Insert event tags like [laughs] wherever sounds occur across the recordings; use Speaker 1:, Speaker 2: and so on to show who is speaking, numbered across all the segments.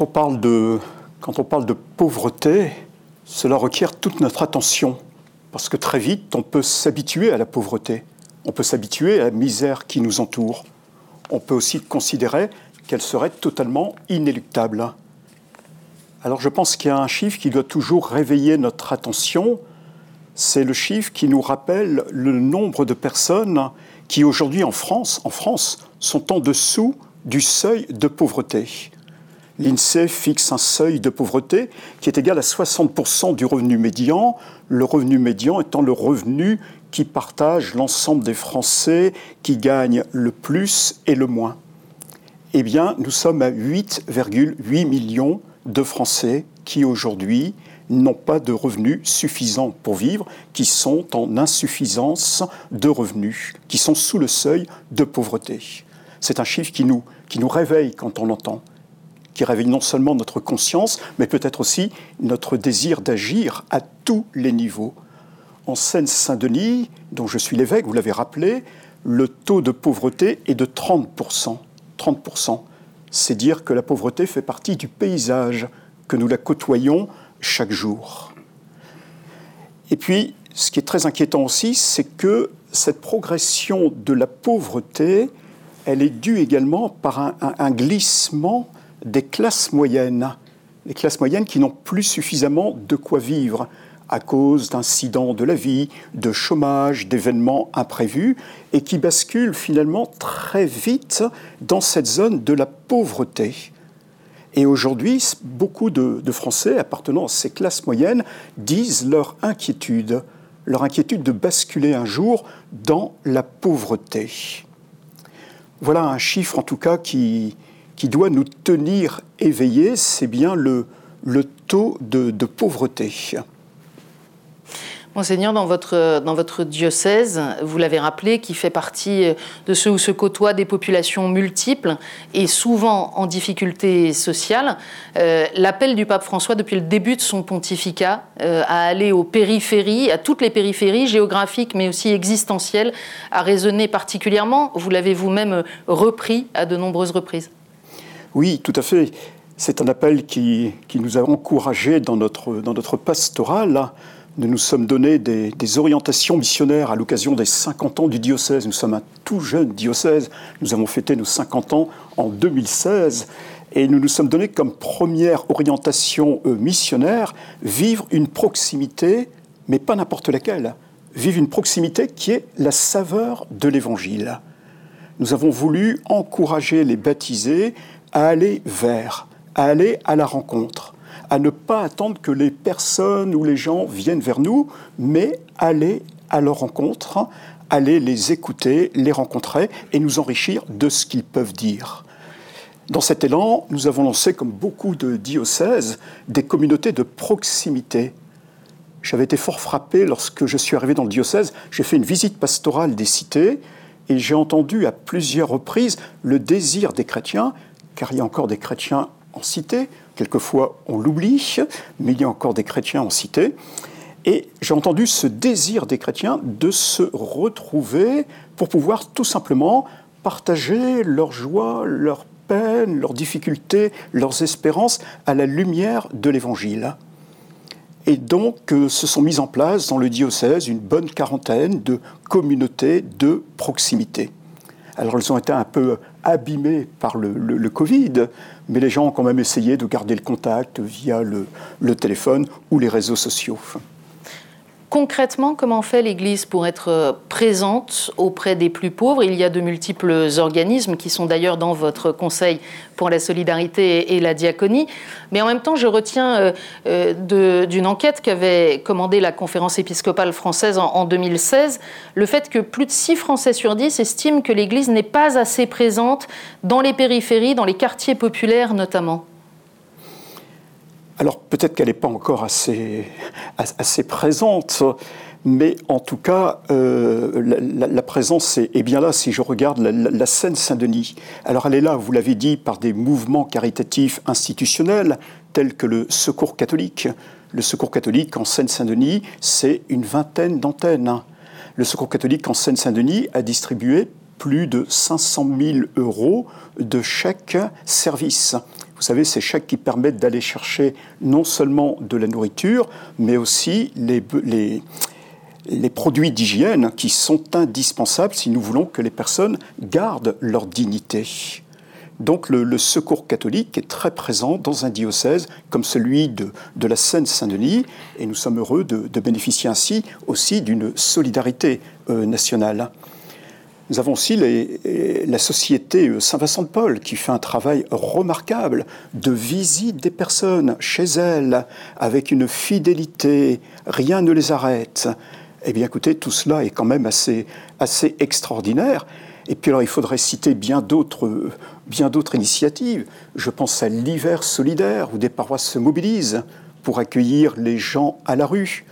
Speaker 1: Quand on parle de, pauvreté, cela requiert toute notre attention, parce que très vite, on peut s'habituer à la pauvreté, on peut s'habituer à la misère qui nous entoure, on peut aussi considérer qu'elle serait totalement inéluctable. Alors je pense qu'il y a un chiffre qui doit toujours réveiller notre attention, c'est le chiffre qui nous rappelle le nombre de personnes qui aujourd'hui en France sont en dessous du seuil de pauvreté. L'INSEE fixe un seuil de pauvreté qui est égal à 60% du revenu médian, le revenu médian étant le revenu qui partage l'ensemble des Français qui gagnent le plus et le moins. Eh bien, nous sommes à 8,8 millions de Français qui aujourd'hui n'ont pas de revenus suffisants pour vivre, qui sont en insuffisance de revenus, qui sont sous le seuil de pauvreté. C'est un chiffre qui nous, réveille quand on l'entend, qui réveille non seulement notre conscience, mais peut-être aussi notre désir d'agir à tous les niveaux. En Seine-Saint-Denis, dont je suis l'évêque, vous l'avez rappelé, le taux de pauvreté est de 30%. 30%. C'est dire que la pauvreté fait partie du paysage, que nous la côtoyons chaque jour. Et puis, ce qui est très inquiétant aussi, c'est que cette progression de la pauvreté, elle est due également par un, un glissement des classes moyennes, les classes moyennes qui n'ont plus suffisamment de quoi vivre à cause d'incidents de la vie, de chômage, d'événements imprévus, et qui basculent finalement très vite dans cette zone de la pauvreté. Et aujourd'hui, beaucoup de, Français appartenant à ces classes moyennes disent leur inquiétude, leur inquiétude de basculer un jour dans la pauvreté. Voilà un chiffre en tout cas qui, qui doit nous tenir éveillés, c'est bien le, le taux de, de, pauvreté.
Speaker 2: Monseigneur, dans votre, dans votre diocèse, vous l'avez rappelé, qui fait partie de ceux où se côtoient des populations multiples et souvent en difficulté sociale, euh, l'appel du pape François depuis le début de son pontificat euh, à aller aux périphéries, à toutes les périphéries géographiques mais aussi existentielles, a résonné particulièrement. Vous l'avez vous-même repris à de nombreuses reprises.
Speaker 1: Oui, tout à fait. C'est un appel qui, qui, nous a encouragés dans notre, dans notre pastoral. Nous nous sommes donné des, des orientations missionnaires à l'occasion des 50 ans du diocèse. Nous sommes un tout jeune diocèse. Nous avons fêté nos 50 ans en 2016. Et nous nous sommes donné comme première orientation euh, missionnaire vivre une proximité, mais pas n'importe laquelle. Vivre une proximité qui est la saveur de l'Évangile. Nous avons voulu encourager les baptisés à aller vers, à aller à la rencontre, à ne pas attendre que les personnes ou les gens viennent vers nous, mais aller à leur rencontre, aller les écouter, les rencontrer et nous enrichir de ce qu'ils peuvent dire. Dans cet élan, nous avons lancé, comme beaucoup de diocèses, des communautés de proximité. J'avais été fort frappé lorsque je suis arrivé dans le diocèse. J'ai fait une visite pastorale des cités et j'ai entendu à plusieurs reprises le désir des chrétiens car il y a encore des chrétiens en cité. Quelquefois, on l'oublie, mais il y a encore des chrétiens en cité. Et j'ai entendu ce désir des chrétiens de se retrouver pour pouvoir tout simplement partager leur joie, leur peine, leurs difficultés, leurs espérances à la lumière de l'Évangile. Et donc euh, se sont mises en place dans le diocèse une bonne quarantaine de communautés de proximité. Alors elles ont été un peu abîmées par le, Covid, mais les gens ont quand même essayé de garder le contact via le téléphone ou les réseaux sociaux.
Speaker 2: Concrètement, comment fait l'Église pour être présente auprès des plus pauvres? Il y a de multiples organismes qui sont d'ailleurs dans votre Conseil pour la solidarité et la diaconie. Mais en même temps, je retiens euh, d'une enquête qu'avait commandée la conférence épiscopale française en, en 2016, le fait que plus de 6 Français sur 10 estiment que l'Église n'est pas assez présente dans les périphéries, dans les quartiers populaires notamment.
Speaker 1: Alors peut-être qu'elle n'est pas encore assez, présente, mais en tout cas, euh, la, présence est, bien là si je regarde la, Seine-Saint-Denis. Alors elle est là, vous l'avez dit, par des mouvements caritatifs institutionnels tels que le Secours catholique. Le Secours catholique en Seine-Saint-Denis, c'est une vingtaine d'antennes. Le Secours catholique en Seine-Saint-Denis a distribué plus de 500 000 euros de chèques services. Vous savez, ces chèques qui permettent d'aller chercher non seulement de la nourriture, mais aussi les, produits d'hygiène qui sont indispensables si nous voulons que les personnes gardent leur dignité. Donc le, secours catholique est très présent dans un diocèse comme celui de, la Seine-Saint-Denis et nous sommes heureux de, bénéficier ainsi aussi d'une solidarité euh, nationale. Nous avons aussi la société euh, Saint-Vincent de Paul qui fait un travail remarquable de visite des personnes chez elles avec une fidélité, rien ne les arrête. Eh bien écoutez, tout cela est quand même assez, assez extraordinaire. Et puis alors il faudrait citer bien d'autres, bien d'autres initiatives. Je pense à l'hiver solidaire où des paroisses se mobilisent pour accueillir les gens à la rue,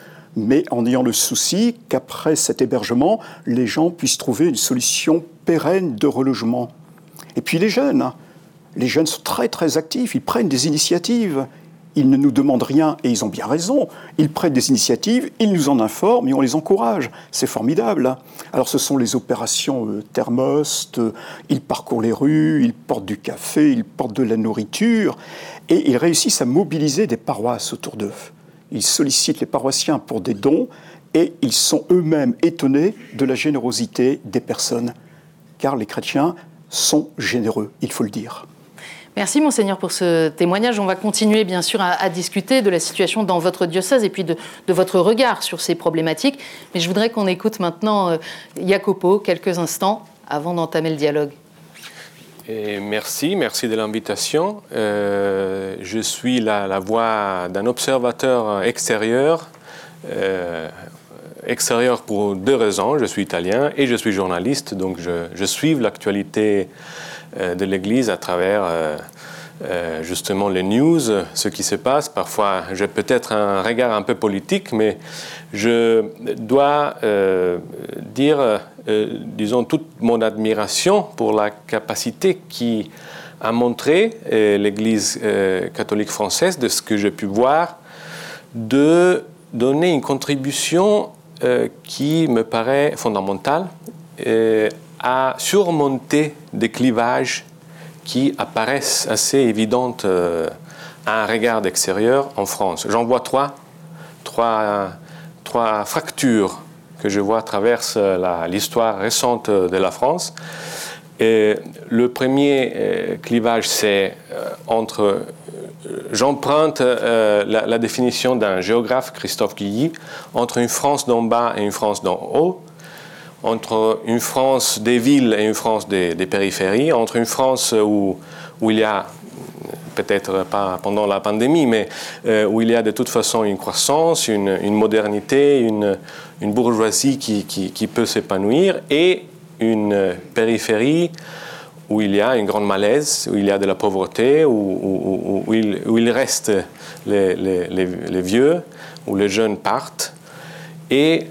Speaker 1: mais en ayant le souci qu'après cet hébergement, les gens puissent trouver une solution pérenne de relogement. Et puis les jeunes, hein. les jeunes sont très très actifs, ils prennent des initiatives, ils ne nous demandent rien et ils ont bien raison. Ils prennent des initiatives, ils nous en informent et on les encourage. C'est formidable. Alors ce sont les opérations euh, thermost, euh, ils parcourent les rues, ils portent du café, ils portent de la nourriture et ils réussissent à mobiliser des paroisses autour d'eux. Ils sollicitent les paroissiens pour des dons et ils sont eux-mêmes étonnés de la générosité des personnes. Car les chrétiens sont généreux, il faut le dire.
Speaker 2: Merci Monseigneur pour ce témoignage. On va continuer bien sûr à, discuter de la situation dans votre diocèse et puis de, votre regard sur ces problématiques. Mais je voudrais qu'on écoute maintenant euh, Jacopo quelques instants avant d'entamer le dialogue.
Speaker 3: Merci, merci de l'invitation. Euh, je suis la, voix d'un observateur extérieur. Euh, extérieur pour deux raisons. Je suis italien et je suis journaliste, donc je, je suis l'actualité euh, de l'Église à travers euh, euh, justement les news, ce qui se passe. Parfois, j'ai peut-être un regard un peu politique, mais je dois dire, disons, toute mon admiration pour la capacité qui a montré l'Église catholique française, de ce que j'ai pu voir, de donner une contribution qui me paraît fondamentale à surmonter des clivages qui apparaissent assez évidents euh, à un regard extérieur en France. J'en vois trois, trois, trois fractures que je vois à travers l'histoire récente de la France. Et le premier euh, clivage, c'est euh, entre, j'emprunte la, la, définition d'un géographe, Christophe Guilly, entre une France d'en bas et une France d'en haut entre une France des villes et une France des, périphéries, entre une France où, il y a peut-être pas pendant la pandémie, mais euh, où il y a de toute façon une croissance, une, modernité, une, bourgeoisie qui, peut s'épanouir, et une périphérie où il y a une grande malaise, où il y a de la pauvreté, où, il, reste les, les, vieux, où les jeunes partent. Et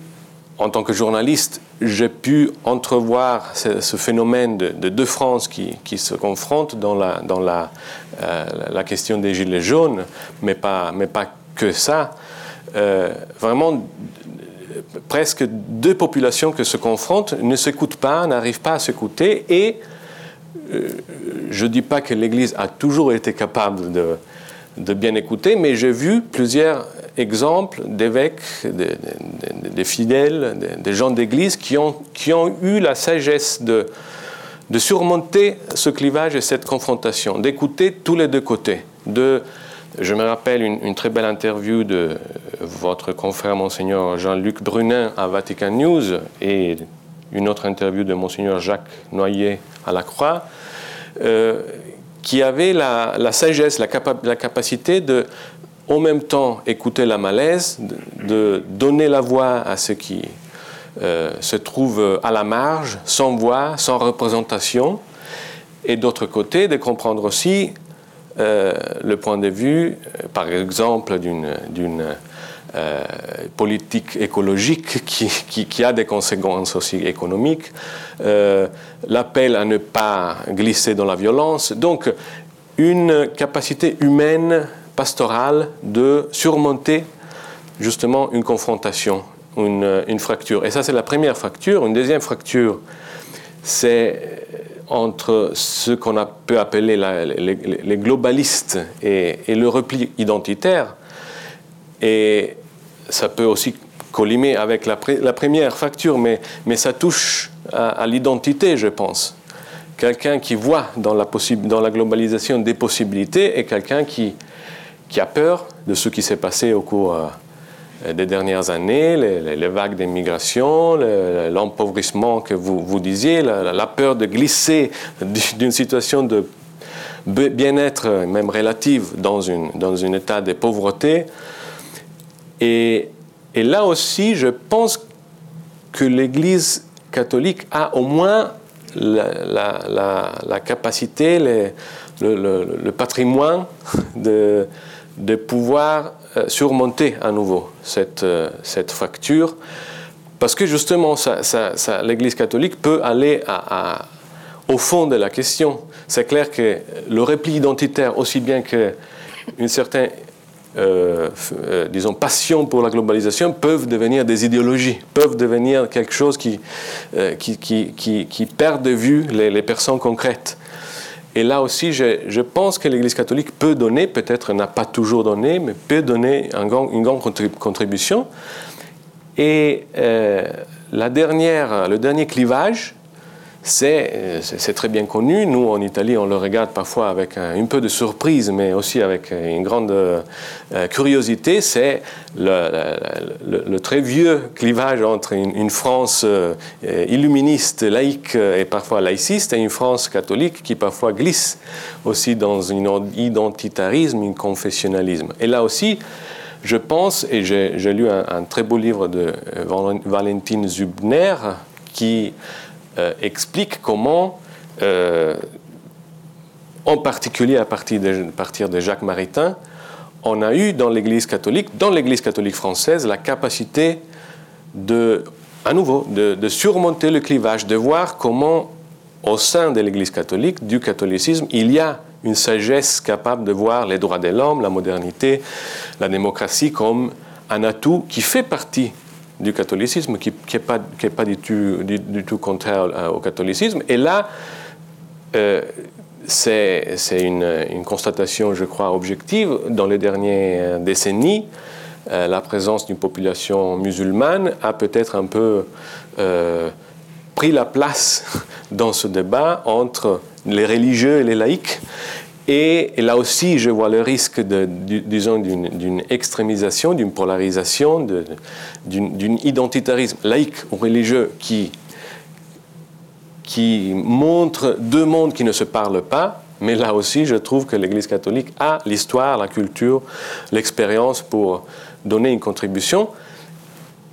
Speaker 3: en tant que journaliste, j'ai pu entrevoir ce, phénomène de, deux France qui, se confrontent dans, euh, la, question des gilets jaunes, mais pas, que ça. Euh, vraiment, presque deux populations qui se confrontent ne s'écoutent pas, n'arrivent pas à s'écouter, et euh, je ne dis pas que l'Église a toujours été capable de bien écouter, mais j'ai vu plusieurs exemples d'évêques, des, fidèles, des, gens d'église qui ont, qui ont eu la sagesse de, surmonter ce clivage et cette confrontation, d'écouter tous les deux côtés. De, je me rappelle une, très belle interview de votre confrère Monseigneur Jean-Luc Brunin à Vatican News et une autre interview de Monseigneur Jacques Noyer à la Croix. Euh, qui avait la, sagesse, la, capacité de, en même temps, écouter la malaise, de, donner la voix à ceux qui euh, se trouvent à la marge, sans voix, sans représentation, et d'autre côté, de comprendre aussi euh, le point de vue, euh, par exemple, d'une politique écologique [laughs] qui, a des conséquences aussi économiques, l'appel à ne pas glisser dans la violence. Donc, une capacité humaine, pastorale, de surmonter justement une confrontation, une, une fracture. Et ça, c'est la première fracture. Une deuxième fracture, c'est entre ce qu'on peut appeler les, globalistes et, le repli identitaire. Et ça peut aussi collimer avec la, première facture, mais, ça touche à, l'identité, je pense. Quelqu'un qui voit dans la globalisation des possibilités et quelqu'un qui, qui a peur de ce qui s'est passé au cours euh, des dernières années, les, vagues d'immigration, l'empauvrissement que vous, vous disiez, la, peur de glisser d'une situation de bien-être, même relative, dans, une, dans un état de pauvreté. Et, là aussi, je pense que l'Église catholique a au moins la, capacité, le, patrimoine de, de pouvoir euh, surmonter à nouveau cette, euh, cette fracture, parce que justement, l'Église catholique peut aller au fond de la question. C'est clair que le repli identitaire, aussi bien qu'une certaine euh, disons, passion pour la globalisation peuvent devenir des idéologies, peuvent devenir quelque chose qui, qui, qui, qui, perd de vue les personnes concrètes. Et là aussi, je, pense que l'Église catholique peut donner, peut-être n'a pas toujours donné, mais peut donner une grande contribution. Et euh, la dernière, le dernier clivage, euh, c'est très bien connu. Nous, en Italie, on le regarde parfois avec un, peu de surprise, mais aussi avec une grande euh, curiosité. C'est le, très vieux clivage entre une, France euh, illuministe, laïque et parfois laïciste, et une France catholique qui parfois glisse aussi dans un identitarisme, un confessionnalisme. Et là aussi, je pense, et j'ai lu un, un, très beau livre de Valentine Zubner, qui euh, explique comment, euh, en particulier à partir de, partir de Jacques Maritain, on a eu dans l'Église catholique, dans l'Église catholique française, la capacité de, à nouveau, de, surmonter le clivage, de voir comment, au sein de l'Église catholique, du catholicisme, il y a une sagesse capable de voir les droits de l'homme, la modernité, la démocratie comme un atout qui fait partie du catholicisme, qui n'est pas, du, tout, contraire euh, au catholicisme. Et là, euh, c'est une, constatation, je crois, objective. Dans les dernières décennies, euh, la présence d'une population musulmane a peut-être un peu pris la place [laughs] dans ce débat entre les religieux et les laïcs. Et, là aussi, je vois le risque, disons, d'une extrémisation, d'une polarisation, d'un identitarisme laïque ou religieux qui, qui montre deux mondes qui ne se parlent pas. Mais là aussi, je trouve que l'Église catholique a l'histoire, la culture, l'expérience pour donner une contribution.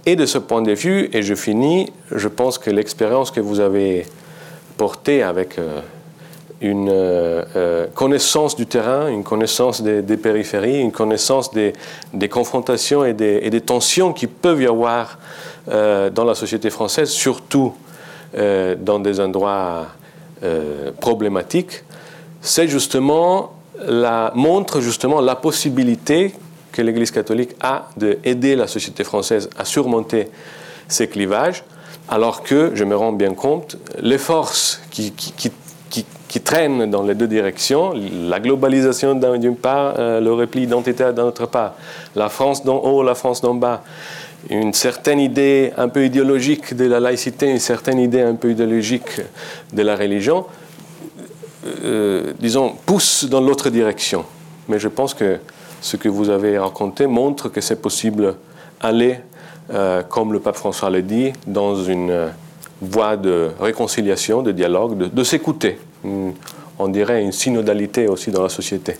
Speaker 3: Et de ce point de vue, et je finis, je pense que l'expérience que vous avez portée avec euh, une euh, euh, connaissance du terrain, une connaissance des, périphéries, une connaissance des, confrontations et des, tensions qui peuvent y avoir euh, dans la société française, surtout dans des endroits problématiques, c'est justement montre justement la possibilité que l'Église catholique a d'aider la société française à surmonter ces clivages, alors que, je me rends bien compte, les forces qui traînent dans les deux directions, la globalisation d'une part, euh, le repli identitaire d'autre part, la France d'en haut, la France d'en bas, une certaine idée un peu idéologique de la laïcité, une certaine idée un peu idéologique de la religion, euh, disons, poussent dans l'autre direction. Mais je pense que ce que vous avez raconté montre que c'est possible aller, euh, comme le pape François le dit, dans une voie de réconciliation, de dialogue, de s'écouter on dirait, une synodalité aussi dans la société.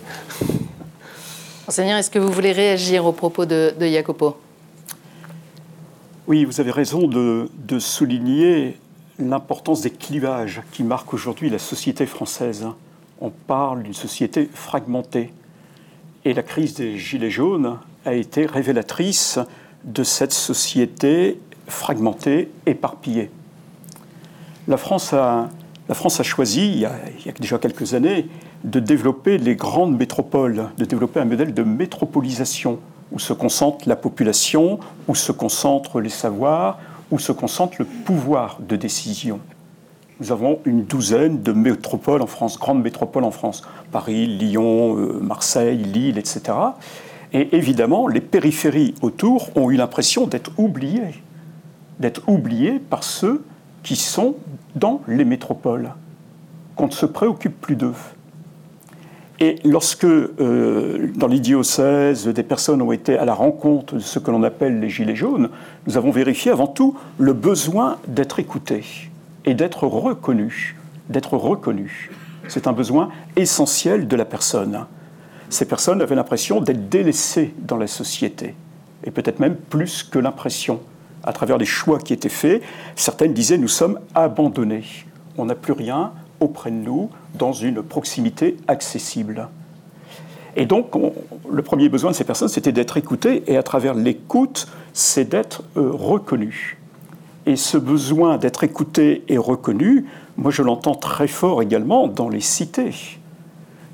Speaker 2: Monseigneur, est-ce que vous voulez réagir au propos de, Jacopo?
Speaker 1: Oui, vous avez raison de, souligner l'importance des clivages qui marquent aujourd'hui la société française. On parle d'une société fragmentée. Et la crise des Gilets jaunes a été révélatrice de cette société fragmentée, éparpillée. La France a la France a choisi, il y a, déjà quelques années, de développer les grandes métropoles, de développer un modèle de métropolisation où se concentre la population, où se concentrent les savoirs, où se concentre le pouvoir de décision. Nous avons une douzaine de métropoles en France, grandes métropoles en France, Paris, Lyon, euh, Marseille, Lille, etc. Et évidemment, les périphéries autour ont eu l'impression d'être oubliées, d'être oubliées par ceux qui sont dans les métropoles, qu'on ne se préoccupe plus d'eux. Et lorsque, euh, dans les diocèses, des personnes ont été à la rencontre de ce que l'on appelle les gilets jaunes, nous avons vérifié avant tout le besoin d'être écoutés et d'être reconnus. D'être reconnus. C'est un besoin essentiel de la personne. Ces personnes avaient l'impression d'être délaissées dans la société, et peut-être même plus que l'impression. À travers les choix qui étaient faits, certaines disaient nous sommes abandonnés. On n'a plus rien, auprès de nous dans une proximité accessible. Et donc, le premier besoin de ces personnes, c'était d'être écoutées, et à travers l'écoute, c'est d'être euh, reconnu. Et ce besoin d'être écouté et reconnu, moi je l'entends très fort également dans les cités.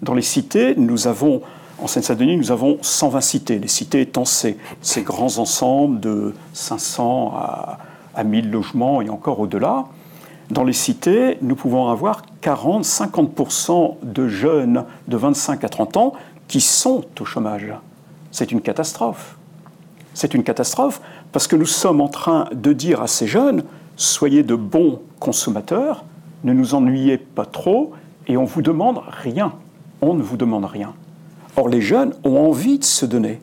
Speaker 1: Dans les cités, nous avons, en Seine-Saint-Denis, nous avons 120 cités. Les cités étant ces, grands ensembles de 500 à, à 1000 logements et encore au-delà. Dans les cités, nous pouvons avoir 40-50% de jeunes de 25 à 30 ans qui sont au chômage. C'est une catastrophe. C'est une catastrophe parce que nous sommes en train de dire à ces jeunes, soyez de bons consommateurs, ne nous ennuyez pas trop et on vous demande rien. On ne vous demande rien. Or, les jeunes ont envie de se donner.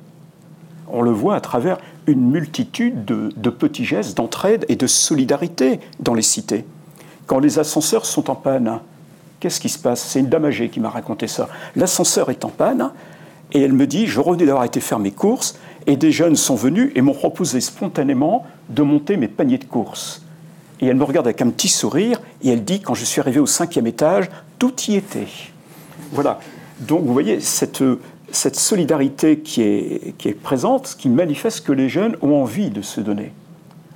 Speaker 1: On le voit à travers une multitude de, petits gestes d'entraide et de solidarité dans les cités. Quand les ascenseurs sont en panne, qu'est-ce qui se passe? C'est une dame âgée qui m'a raconté ça. L'ascenseur est en panne et elle me dit Je revenais d'avoir été faire mes courses et des jeunes sont venus et m'ont proposé spontanément de monter mes paniers de courses. Et elle me regarde avec un petit sourire et elle dit Quand je suis arrivé au cinquième étage, tout y était. Voilà. Donc vous voyez, cette, cette solidarité qui est, qui est présente, qui manifeste que les jeunes ont envie de se donner.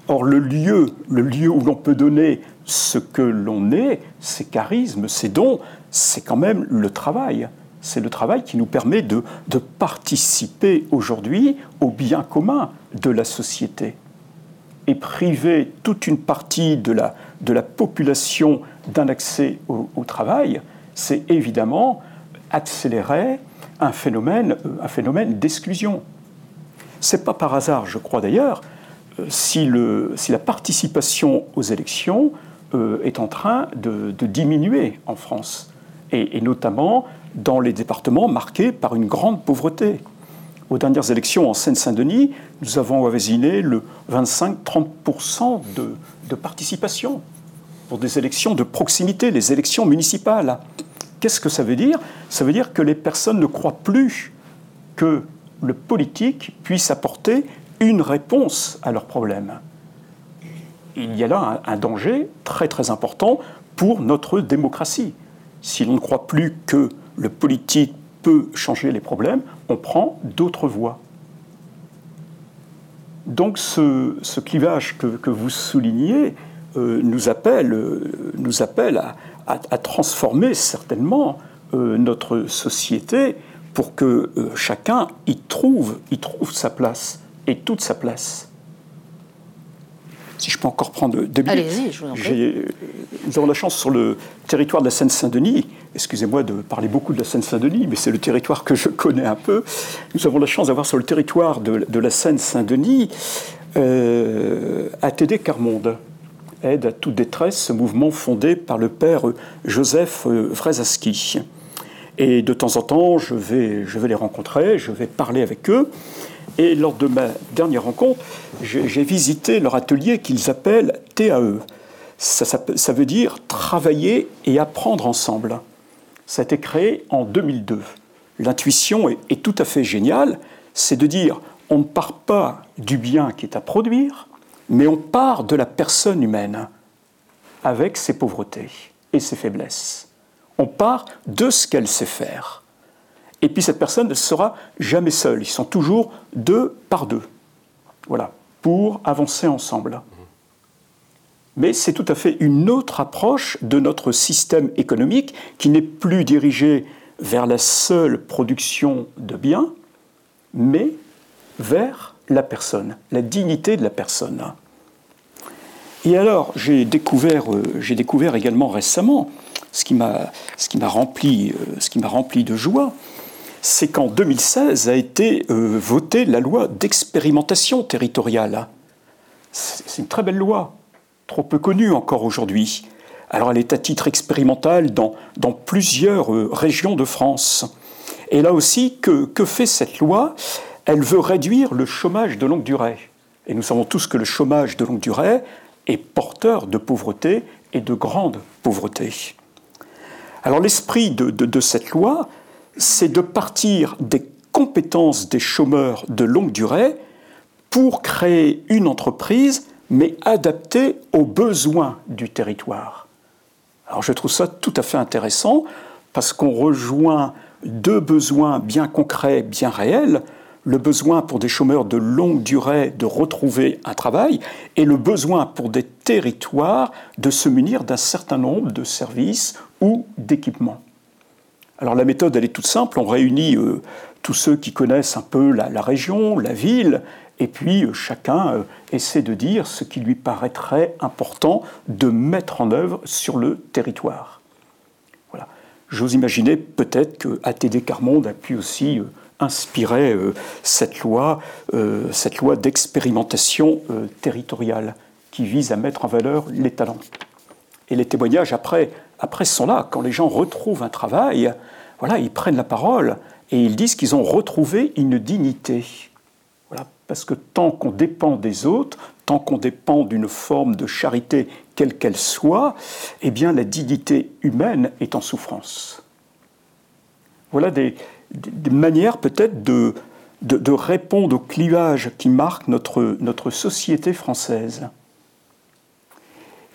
Speaker 1: Or, le lieu, le lieu où l'on peut donner ce que l'on est, ses charismes, ses dons, c'est quand même le travail. C'est le travail qui nous permet de, participer aujourd'hui au bien commun de la société. Et priver toute une partie de la, de la population d'un accès au travail, c'est évidemment accélérer un phénomène, un phénomène d'exclusion. C'est pas par hasard, je crois d'ailleurs, euh, si, le, si la participation aux élections euh, est en train de, diminuer en France, et, notamment dans les départements marqués par une grande pauvreté. Aux dernières élections en Seine-Saint-Denis, nous avons avoisiné le 25-30% de, de participation pour des élections de proximité, les élections municipales. Qu'est-ce que ça veut dire? Ça veut dire que les personnes ne croient plus que le politique puisse apporter une réponse à leurs problèmes il y a là un, danger très très important pour notre démocratie. Si l'on ne croit plus que le politique peut changer les problèmes, on prend d'autres voies. Donc ce, clivage que, vous soulignez euh, nous appelle, euh, nous appelle à, transformer certainement euh, notre société pour que chacun y trouve, y trouve sa place et toute sa place si je peux encore prendre deux minutes.
Speaker 2: Allez-y, je vous en prie.
Speaker 1: Nous avons la chance sur le territoire de la Seine-Saint-Denis, excusez-moi de parler beaucoup de la Seine-Saint-Denis, mais c'est le territoire que je connais un peu. Nous avons la chance d'avoir sur le territoire de, la Seine-Saint-Denis euh, ATD Carmonde, aide à toute détresse, ce mouvement fondé par le père Joseph euh, Vrezaski. Et de temps en temps, je vais, je vais les rencontrer, je vais parler avec eux. Et lors de ma dernière rencontre, j'ai visité leur atelier qu'ils appellent TAE. Ça, veut dire travailler et apprendre ensemble. Ça a été créé en 2002. L'intuition est tout à fait géniale, c'est de dire on ne part pas du bien qui est à produire, mais on part de la personne humaine avec ses pauvretés et ses faiblesses. On part de ce qu'elle sait faire. Et puis cette personne ne sera jamais seule. Ils sont toujours deux par deux. Voilà, pour avancer ensemble. Mais c'est tout à fait une autre approche de notre système économique qui n'est plus dirigé vers la seule production de biens, mais vers la personne, la dignité de la personne. Et alors, j'ai découvert, j'ai découvert également récemment, ce qui m'a rempli, rempli de joie, c'est qu'en 2016 a été votée la loi d'expérimentation territoriale. C'est une très belle loi, trop peu connue encore aujourd'hui. Alors elle est à titre expérimental dans, dans plusieurs euh, régions de France. Et là aussi, que, que fait cette loi? Elle veut réduire le chômage de longue durée. Et nous savons tous que le chômage de longue durée est porteur de pauvreté et de grande pauvreté. Alors l'esprit de, de, de cette loi, c'est de partir des compétences des chômeurs de longue durée pour créer une entreprise, mais adaptée aux besoins du territoire. Alors je trouve ça tout à fait intéressant parce qu'on rejoint deux besoins bien concrets, bien réels, le besoin pour des chômeurs de longue durée de retrouver un travail et le besoin pour des territoires de se munir d'un certain nombre de services ou d'équipements. Alors la méthode, elle est toute simple, on réunit euh, tous ceux qui connaissent un peu la région, la ville, et puis euh, chacun euh, essaie de dire ce qui lui paraîtrait important de mettre en œuvre sur le territoire. Voilà. J'ose imaginer peut-être que ATD Carmonde a pu aussi euh, inspirer cette loi, cette loi d'expérimentation territoriale qui vise à mettre en valeur les talents. Et les témoignages après, après sont là. Quand les gens retrouvent un travail, voilà, ils prennent la parole et ils disent qu'ils ont retrouvé une dignité. Parce que tant qu'on dépend des autres, tant qu'on dépend d'une forme de charité quelle qu'elle soit, eh bien la dignité humaine est en souffrance. Voilà des, manières peut-être de, de, répondre au clivage qui marque notre, notre société française.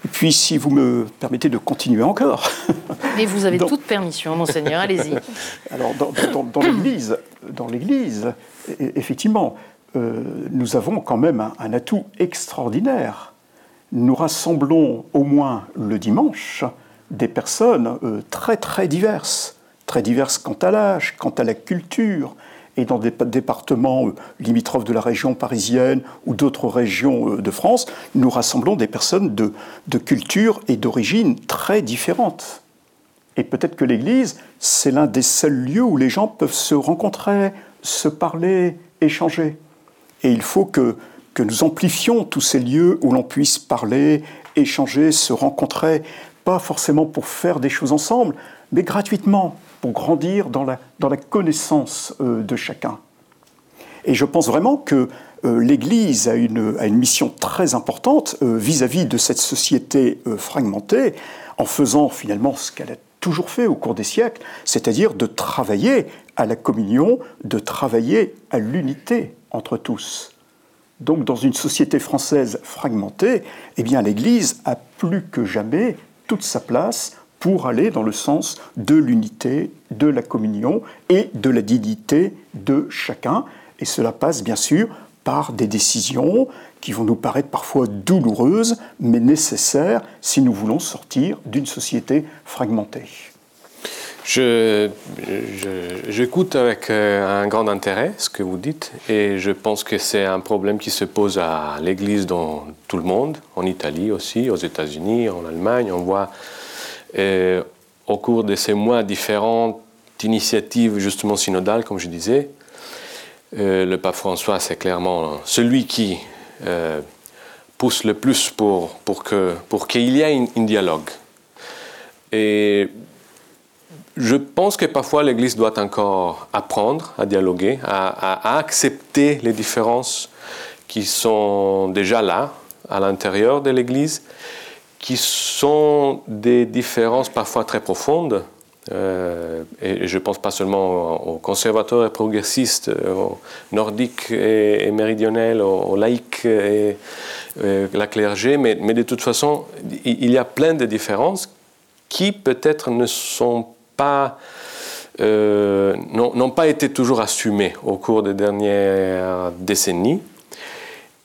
Speaker 1: Et puis, si vous me permettez de continuer encore. [laughs]
Speaker 2: Mais vous avez toute permission, monseigneur, allez-y. [laughs]
Speaker 1: Alors, dans, dans, l'Église, dans l'Église, effectivement, euh, nous avons quand même un, atout extraordinaire. Nous rassemblons au moins le dimanche des personnes euh, très très diverses, très diverses quant à l'âge, quant à la culture, et dans des départements euh, limitrophes de la région parisienne ou d'autres régions de France, nous rassemblons des personnes de, de culture et d'origine très différentes. Et peut-être que l'Église, c'est l'un des seuls lieux où les gens peuvent se rencontrer, se parler, échanger. Et il faut que, que nous amplifions tous ces lieux où l'on puisse parler, échanger, se rencontrer, pas forcément pour faire des choses ensemble, mais gratuitement, pour grandir dans la, dans la connaissance euh, de chacun. Et je pense vraiment que euh, l'Église a une, a une, mission très importante euh, vis-à-vis -vis de cette société fragmentée, en faisant finalement ce qu'elle a toujours fait au cours des siècles, c'est-à-dire de travailler à la communion, de travailler à l'unité entre tous. Donc dans une société française fragmentée, eh l'Église a plus que jamais toute sa place pour aller dans le sens de l'unité, de la communion et de la dignité de chacun. Et cela passe bien sûr par des décisions qui vont nous paraître parfois douloureuses, mais nécessaires si nous voulons sortir d'une société fragmentée.
Speaker 3: Je, j'écoute avec euh, un grand intérêt ce que vous dites et je pense que c'est un problème qui se pose à l'Église dans tout le monde, en Italie aussi, aux États-Unis, en Allemagne. On voit euh, au cours de ces mois différentes initiatives justement synodales, comme je disais. Euh, le pape François, c'est clairement celui qui pousse le plus pour, pour qu'il y ait un dialogue. Et je pense que parfois l'Église doit encore apprendre à dialoguer, à, accepter les différences qui sont déjà là, à l'intérieur de l'Église, qui sont des différences parfois très profondes. Euh, et je pense pas seulement aux conservateurs et progressistes, aux nordiques et, méridionels, aux, laïcs et, la clergé, mais, de toute façon, il y a plein de différences qui peut-être ne sont pas euh, n'ont pas été toujours assumés au cours des dernières décennies.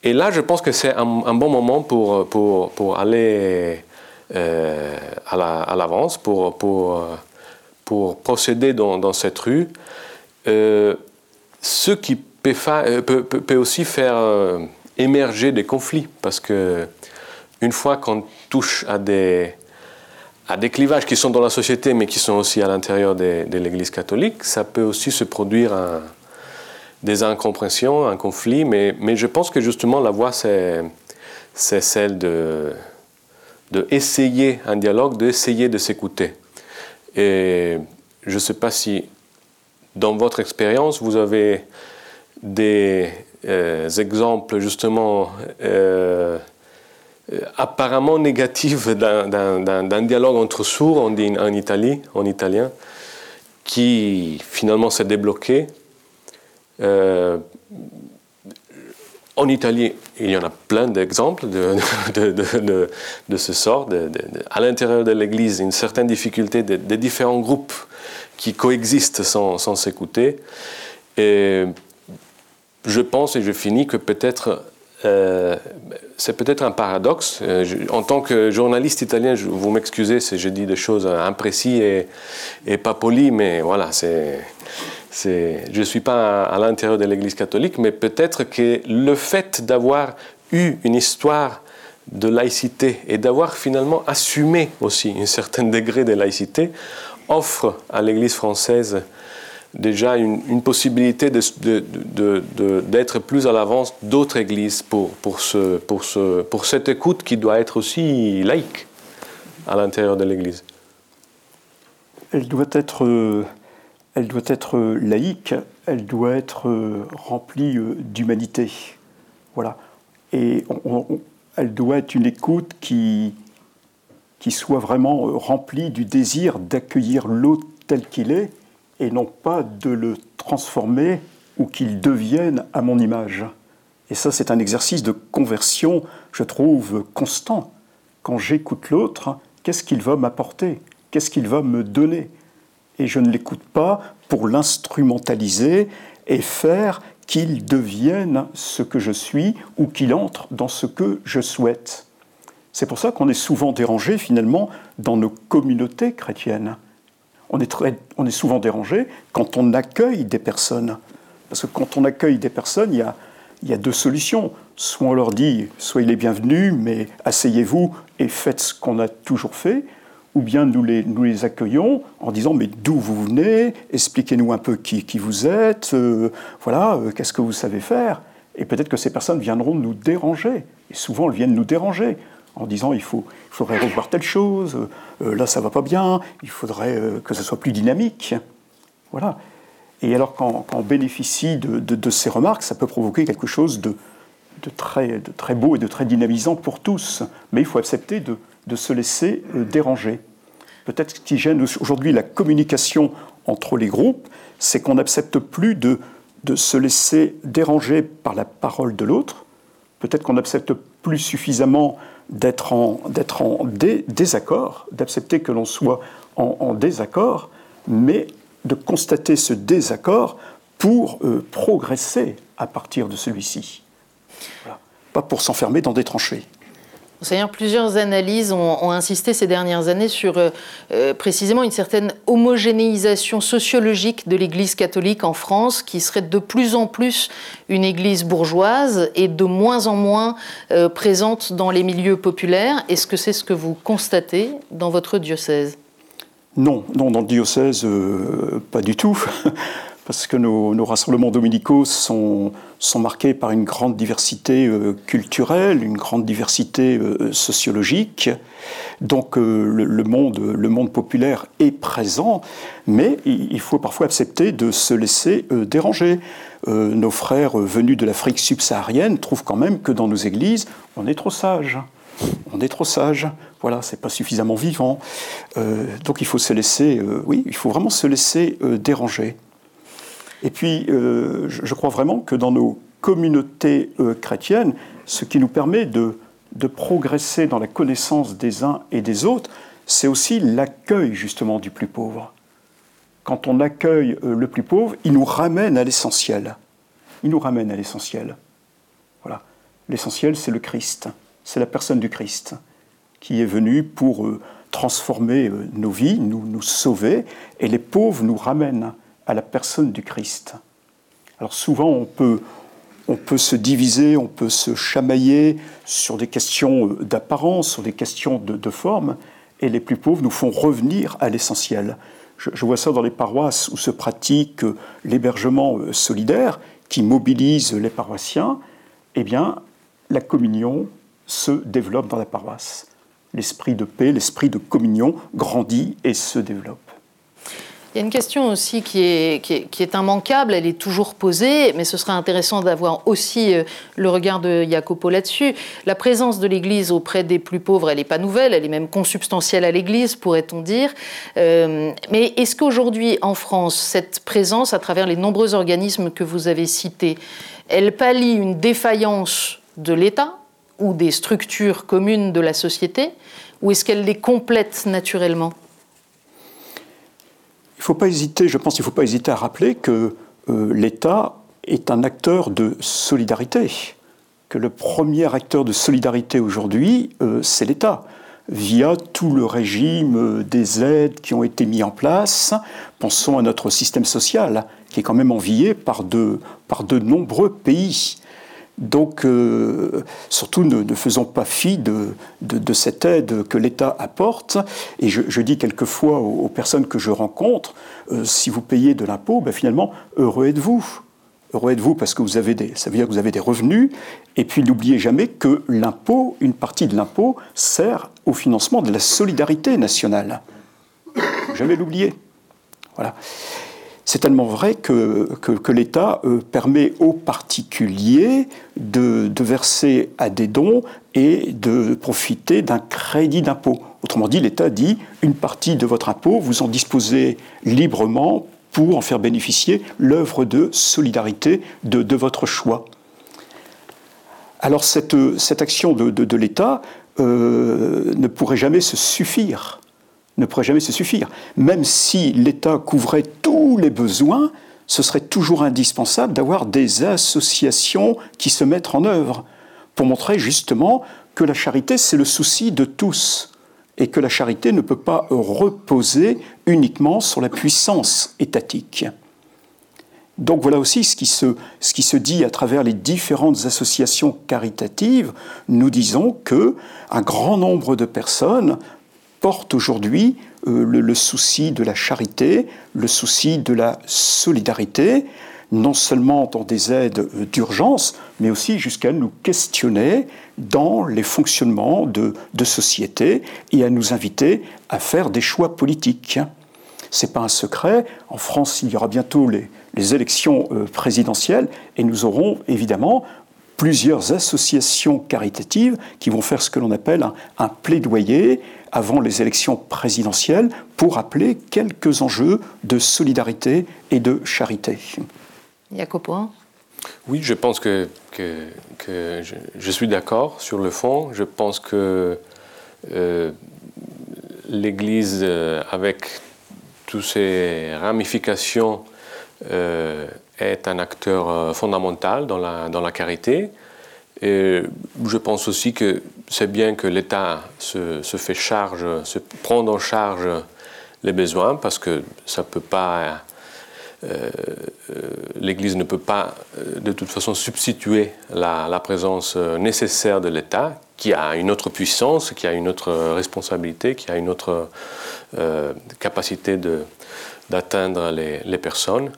Speaker 3: Et là, je pense que c'est un, bon moment pour, pour, pour aller euh, à l'avance, pour, pour, pour, procéder dans, cette rue. Euh, ce qui peut, peut, peut, aussi faire émerger des conflits, parce que une fois qu'on touche à des, à des clivages qui sont dans la société, mais qui sont aussi à l'intérieur de, l'Église catholique, ça peut aussi se produire des incompréhensions, un conflit, mais, je pense que justement la voie, c'est, celle de, un dialogue, d'essayer de s'écouter. Et je ne sais pas si dans votre expérience, vous avez des euh, exemples justement euh, apparemment négatifs d'un dialogue entre sourds, on dit en Italie, en italien, qui finalement s'est débloqué. Euh, en Italie, il y en a plein d'exemples de, [laughs] de, ce sort. à l'intérieur de l'Église, une certaine difficulté des différents groupes qui coexistent sans, s'écouter. Et je pense, et je finis, que peut-être euh, c'est peut-être un paradoxe. Euh, en tant que journaliste italien, vous m'excusez si je dis des choses imprécises et pas polies, mais voilà, c'est je ne suis pas à, l'intérieur de l'Église catholique, mais peut-être que le fait d'avoir eu une histoire de laïcité et d'avoir finalement assumé aussi un certain degré de laïcité offre à l'Église française déjà une, possibilité d'être plus à l'avance d'autres églises pour, pour, ce, pour, ce, pour cette écoute qui doit être aussi laïque à l'intérieur de l'Église.
Speaker 1: Elle doit être euh, elle doit être laïque, elle doit être euh, remplie euh, d'humanité. Voilà. Et elle doit être une écoute qui, qui soit vraiment euh, remplie du désir d'accueillir l'autre tel qu'il est et non pas de le transformer ou qu'il devienne à mon image. Et ça, c'est un exercice de conversion, je trouve, constant. Quand j'écoute l'autre, qu'est-ce qu'il va m'apporter? Qu'est-ce qu'il va me donner? Et je ne l'écoute pas pour l'instrumentaliser et faire qu'il devienne ce que je suis ou qu'il entre dans ce que je souhaite. C'est pour ça qu'on est souvent dérangé finalement dans nos communautés chrétiennes. On est, on est souvent dérangé quand on accueille des personnes. Parce que quand on accueille des personnes, il y a, il y a deux solutions. Soit on leur dit soyez les bienvenus, mais asseyez-vous et faites ce qu'on a toujours fait, ou bien nous les, nous les accueillons en disant mais d'où vous venez, expliquez-nous un peu qui, qui vous êtes, euh, voilà, euh, qu'est-ce que vous savez faire? Et peut-être que ces personnes viendront nous déranger. Et souvent, elles viennent nous déranger en disant il, faut, il faudrait revoir telle chose, euh, là ça va pas bien, il faudrait que ce soit plus dynamique. Voilà. Et alors quand, quand on bénéficie de, de, ces remarques, ça peut provoquer quelque chose de, de, très, de très beau et de très dynamisant pour tous. Mais il faut accepter de, de se laisser euh, déranger. Peut-être ce qui gêne aujourd'hui la communication entre les groupes, c'est qu'on n'accepte plus de, de se laisser déranger par la parole de l'autre. Peut-être qu'on n'accepte plus suffisamment d'être en, en désaccord, d'accepter que l'on soit en, désaccord, mais de constater ce désaccord pour euh, progresser à partir de celui-ci. Pas pour s'enfermer dans des tranchées.
Speaker 2: Seigneur, plusieurs analyses ont, insisté ces dernières années sur euh, euh, précisément une certaine homogénéisation sociologique de l'Église catholique en France, qui serait de plus en plus une Église bourgeoise et de moins en moins euh, présente dans les milieux populaires. Est-ce que c'est ce que vous constatez dans votre diocèse?
Speaker 1: Non, non, dans le diocèse, pas du tout. Parce que nos, rassemblements dominicaux sont, marqués par une grande diversité euh, culturelle, une grande diversité euh, sociologique. Donc euh, le, monde, le monde populaire est présent, mais il, faut parfois accepter de se laisser déranger. nos frères venus de l'Afrique subsaharienne trouvent quand même que dans nos églises, on est trop sage. On est trop sage, voilà, c'est pas suffisamment vivant. donc il faut se laisser, oui, il faut vraiment se laisser déranger. Et puis, euh, je crois vraiment que dans nos communautés euh, chrétiennes, ce qui nous permet de, progresser dans la connaissance des uns et des autres, c'est aussi l'accueil justement du plus pauvre. Quand on accueille euh, le plus pauvre, il nous ramène à l'essentiel. Il nous ramène à l'essentiel. Voilà. L'essentiel, c'est le Christ. C'est la personne du Christ qui est venue pour transformer nos vies, nous, nous sauver, et les pauvres nous ramènent à la personne du Christ. Alors souvent, on peut, se diviser, on peut se chamailler sur des questions euh, d'apparence, sur des questions de, forme, et les plus pauvres nous font revenir à l'essentiel. Je, vois ça dans les paroisses où se pratique euh, l'hébergement euh, solidaire, qui mobilise les paroissiens. Eh bien, la communion se développe dans la paroisse. L'esprit de paix, l'esprit de communion grandit et se développe.
Speaker 2: Il y a une question aussi qui est, immanquable, elle est toujours posée, mais ce serait intéressant d'avoir aussi euh, le regard de Jacopo là-dessus. La présence de l'Église auprès des plus pauvres, elle n'est pas nouvelle, elle est même consubstantielle à l'Église, pourrait-on dire. Euh, mais est-ce qu'aujourd'hui, en France, cette présence, à travers les nombreux organismes que vous avez cités, elle pallie une défaillance de l'État ou des structures communes de la société, ou est-ce qu'elle les complète naturellement?
Speaker 1: Il faut pas hésiter, je pense qu'il ne faut pas hésiter à rappeler que euh, l'État est un acteur de solidarité, que le premier acteur de solidarité aujourd'hui, euh, c'est l'État, via tout le régime euh, des aides qui ont été mis en place. Pensons à notre système social, qui est quand même envié par de, par de nombreux pays. Donc, euh, surtout, ne, faisons pas fi de, cette aide que l'État apporte. Et je, dis quelquefois aux, personnes que je rencontre, euh, si vous payez de l'impôt, ben finalement, heureux êtes-vous. Heureux êtes-vous parce que vous avez des, ça veut dire que vous avez des revenus. Et puis, n'oubliez jamais que l'impôt, une partie de l'impôt, sert au financement de la solidarité nationale. Jamais l'oublier. Voilà. C'est tellement vrai que, l'État euh, permet aux particuliers de, verser à des dons et de profiter d'un crédit d'impôt. Autrement dit, l'État dit une partie de votre impôt, vous en disposez librement pour en faire bénéficier l'œuvre de solidarité de, votre choix. Alors cette, action de, de l'État euh, ne pourrait jamais se suffire ne pourrait jamais se suffire. Même si l'État couvrait tous les besoins, ce serait toujours indispensable d'avoir des associations qui se mettent en œuvre pour montrer justement que la charité, c'est le souci de tous et que la charité ne peut pas reposer uniquement sur la puissance étatique. Donc voilà aussi ce qui, se, ce qui se dit à travers les différentes associations caritatives. Nous disons que un grand nombre de personnes porte aujourd'hui euh, le, souci de la charité, le souci de la solidarité, non seulement dans des aides euh, d'urgence, mais aussi jusqu'à nous questionner dans les fonctionnements de, de société et à nous inviter à faire des choix politiques. Ce n'est pas un secret. En France, il y aura bientôt les, les élections euh, présidentielles et nous aurons évidemment plusieurs associations caritatives qui vont faire ce que l'on appelle un, plaidoyer avant les élections présidentielles pour appeler quelques enjeux de solidarité et de charité.
Speaker 2: Jacopo
Speaker 3: Oui, je pense que, que, je, suis d'accord sur le fond. Je pense que euh, l'Église, euh, avec toutes ses ramifications, euh, est un acteur euh, fondamental dans la, dans la carité. Et je pense aussi que c'est bien que l'État se, se, fait charge, se prend en charge les besoins, parce que ça peut pas, euh, l'Église ne peut pas de toute façon substituer la, la présence nécessaire de l'État, qui a une autre puissance, qui a une autre responsabilité, qui a une autre capacité d'atteindre les, les, personnes.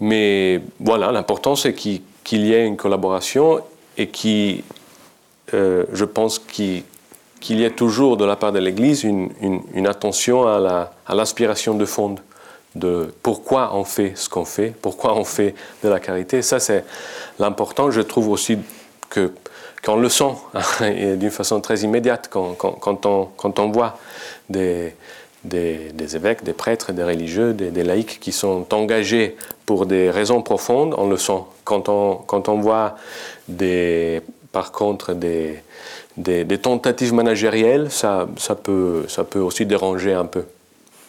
Speaker 3: Mais voilà, l'important c'est qu'il y ait une collaboration et qui, euh, je pense qu'il y ait toujours de la part de l'Église une, attention à l'inspiration de fond de pourquoi on fait ce qu'on fait, pourquoi on fait de la carité. Ça, c'est l'important. Je trouve aussi que qu'on le sent d'une façon très immédiate quand, quand, on, quand on voit des, des, évêques, des prêtres, des religieux, des, laïcs qui sont engagés pour des raisons profondes, on le sent. Quand on, quand on voit des, par contre des, des, tentatives managérielles, ça, ça, peut, ça peut aussi déranger un peu.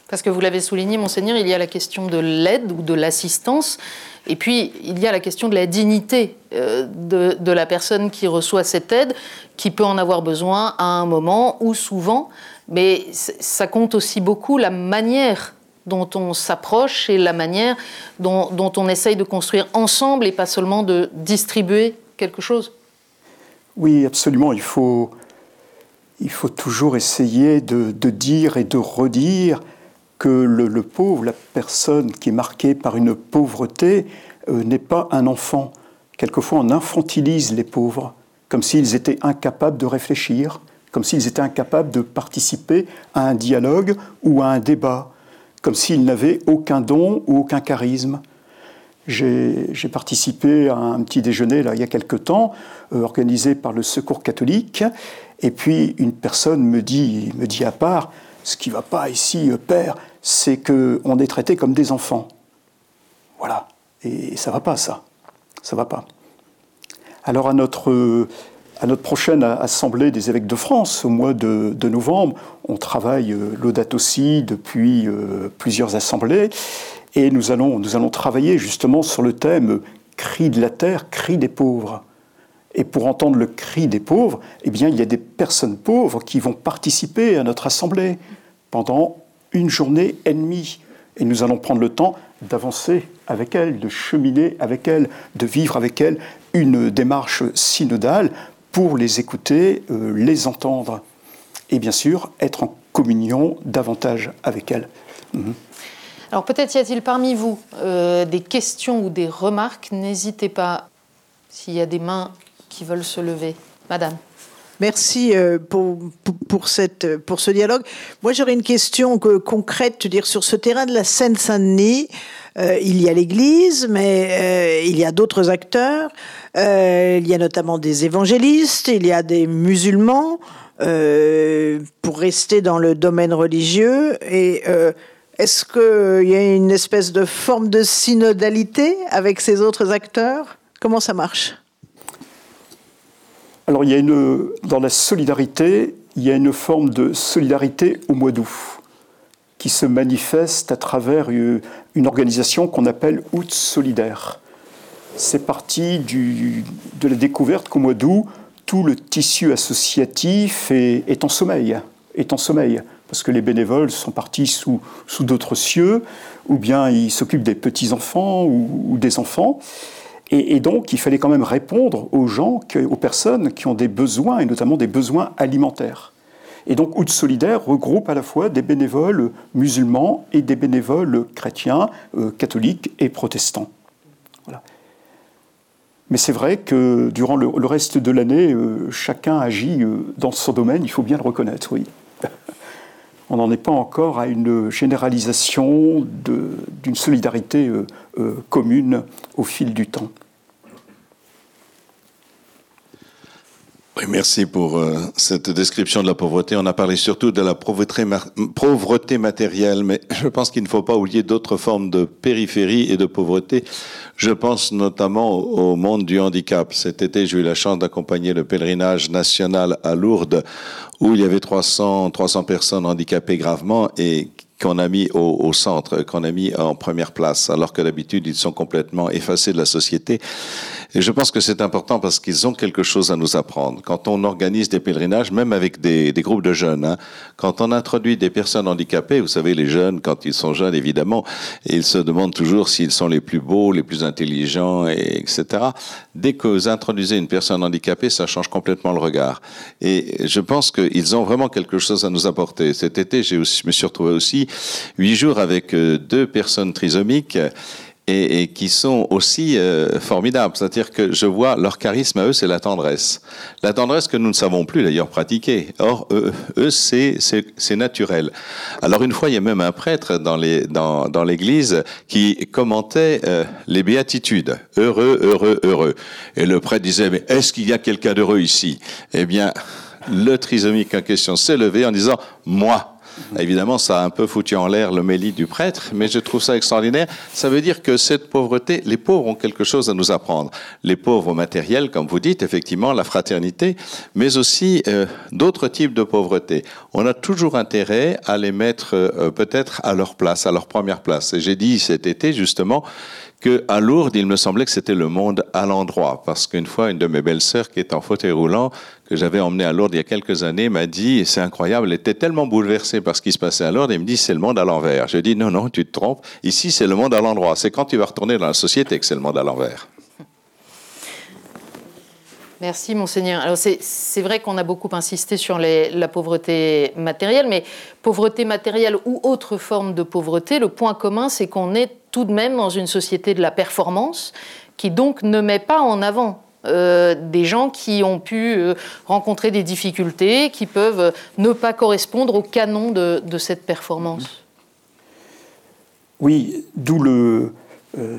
Speaker 2: Parce que vous l'avez souligné, monseigneur, il y a la question de l'aide ou de l'assistance, et puis il y a la question de la dignité euh, de, de, la personne qui reçoit cette aide, qui peut en avoir besoin à un moment ou souvent. Mais ça compte aussi beaucoup la manière dont on s'approche et la manière dont, on essaye de construire ensemble et pas seulement de distribuer quelque chose
Speaker 1: Oui, absolument. Il faut, il faut toujours essayer de, dire et de redire que le, le, pauvre, la personne qui est marquée par une pauvreté, euh, n'est pas un enfant. Quelquefois, on infantilise les pauvres, comme s'ils étaient incapables de réfléchir, comme s'ils étaient incapables de participer à un dialogue ou à un débat, comme s'ils n'avaient aucun don ou aucun charisme. J'ai participé à un petit déjeuner là, il y a quelque temps, euh, organisé par le Secours catholique, et puis une personne me dit, me dit à part, ce qui ne va pas ici, euh, père, c'est qu'on est traité comme des enfants. Voilà. Et ça ne va pas, ça. Ça ne va pas. Alors à notre, à notre prochaine Assemblée des évêques de France, au mois de, novembre, on travaille euh, l'Audate aussi depuis euh, plusieurs assemblées, et nous allons, nous allons travailler justement sur le thème cri de la terre, cri des pauvres. Et pour entendre le cri des pauvres, eh bien, il y a des personnes pauvres qui vont participer à notre assemblée pendant une journée et demie. Et nous allons prendre le temps d'avancer avec elles, de cheminer avec elles, de vivre avec elles une démarche synodale pour les écouter, euh, les entendre et bien sûr être en communion davantage avec elles.
Speaker 2: Mhm. Alors peut-être y a-t-il parmi vous euh, des questions ou des remarques. N'hésitez pas s'il y a des mains qui veulent se lever. Madame.
Speaker 4: Merci euh, pour, pour, cette, pour ce dialogue. Moi, j'aurais une question concrète, dire, sur ce terrain de la Seine-Saint-Denis. Euh, il y a l'Église, mais euh, il y a d'autres acteurs. il y a notamment des évangélistes, il y a des musulmans, pour rester dans le domaine religieux. Et est-ce qu'il y a une espèce de forme de synodalité avec ces autres acteurs? Comment ça marche?
Speaker 1: Alors il y a une, dans la solidarité, il y a une forme de solidarité au mois d'août qui se manifeste à travers une organisation qu'on appelle Août solidaire. C'est parti du, de la découverte qu'au mois d'août, tout le tissu associatif est, en sommeil, est en sommeil, parce que les bénévoles sont partis sous, sous d'autres cieux, ou bien ils s'occupent des petits-enfants ou, ou des enfants. Et, donc, il fallait quand même répondre aux gens, aux personnes qui ont des besoins, et notamment des besoins alimentaires. Et donc, Out Solidaire regroupe à la fois des bénévoles musulmans et des bénévoles chrétiens, euh, catholiques et protestants. Mais c'est vrai que durant le, reste de l'année, euh, chacun agit euh, dans son domaine, il faut bien le reconnaître, oui. [laughs] On n'en est pas encore à une généralisation d'une solidarité commune au fil du temps.
Speaker 5: Merci pour euh, cette description de la pauvreté. On a parlé surtout de la pauvreté, matérielle, mais [laughs] je pense qu'il ne faut pas oublier d'autres formes de périphérie et de pauvreté. Je pense notamment au monde du handicap. Cet été, j'ai eu la chance d'accompagner le pèlerinage national à Lourdes, où il y avait 300, 300 personnes handicapées gravement et qu'on a mis au, centre, qu'on a mis en première place, alors que d'habitude, ils sont complètement effacés de la société. Et je pense que c'est important parce qu'ils ont quelque chose à nous apprendre. Quand on organise des pèlerinages, même avec des, groupes de jeunes, hein, quand on introduit des personnes handicapées, vous savez, les jeunes, quand ils sont jeunes, évidemment, ils se demandent toujours s'ils sont les plus beaux, les plus intelligents, et, etc. Dès que vous introduisez une personne handicapée, ça change complètement le regard. Et je pense qu'ils ont vraiment quelque chose à nous apporter. Cet été, je me suis retrouvé aussi huit jours avec euh, deux personnes trisomiques et, qui sont aussi euh, formidables. C'est-à-dire que je vois leur charisme à eux, c'est la tendresse. La tendresse que nous ne savons plus d'ailleurs pratiquer. Or, eux, eux c'est naturel. Alors une fois, il y a même un prêtre dans l'église dans, dans qui commentait euh, les béatitudes. Heureux, heureux, heureux. Et le prêtre disait, mais est-ce qu'il y a quelqu'un d'heureux ici? Eh bien, le trisomique en question s'est levé en disant, moi. Évidemment, ça a un peu foutu en l'air le mélite du prêtre, mais je trouve ça extraordinaire. Ça veut dire que cette pauvreté, les pauvres ont quelque chose à nous apprendre. Les pauvres matériels, comme vous dites, effectivement, la fraternité, mais aussi euh, d'autres types de pauvreté. On a toujours intérêt à les mettre euh, peut-être à leur place, à leur première place. Et j'ai dit cet été, justement, que à Lourdes, il me semblait que c'était le monde à l'endroit, parce qu'une fois, une de mes belles-sœurs qui est en fauteuil roulant, que j'avais emmenée à Lourdes il y a quelques années, m'a dit, c'est incroyable, elle était tellement bouleversée par ce qui se passait à Lourdes il me dit c'est le monde à l'envers. Je dis non, non, tu te trompes. Ici, c'est le monde à l'endroit. C'est quand tu vas retourner dans la société que c'est le monde à l'envers.
Speaker 2: Merci, Monseigneur. Alors, c'est vrai qu'on a beaucoup insisté sur la pauvreté matérielle, mais pauvreté matérielle ou autre forme de pauvreté, le point commun, c'est qu'on est tout de même dans une société de la performance qui donc ne met pas en avant euh, des gens qui ont pu euh, rencontrer des difficultés, qui peuvent ne pas correspondre au canon de, cette performance.
Speaker 1: Oui, d'où le. Euh,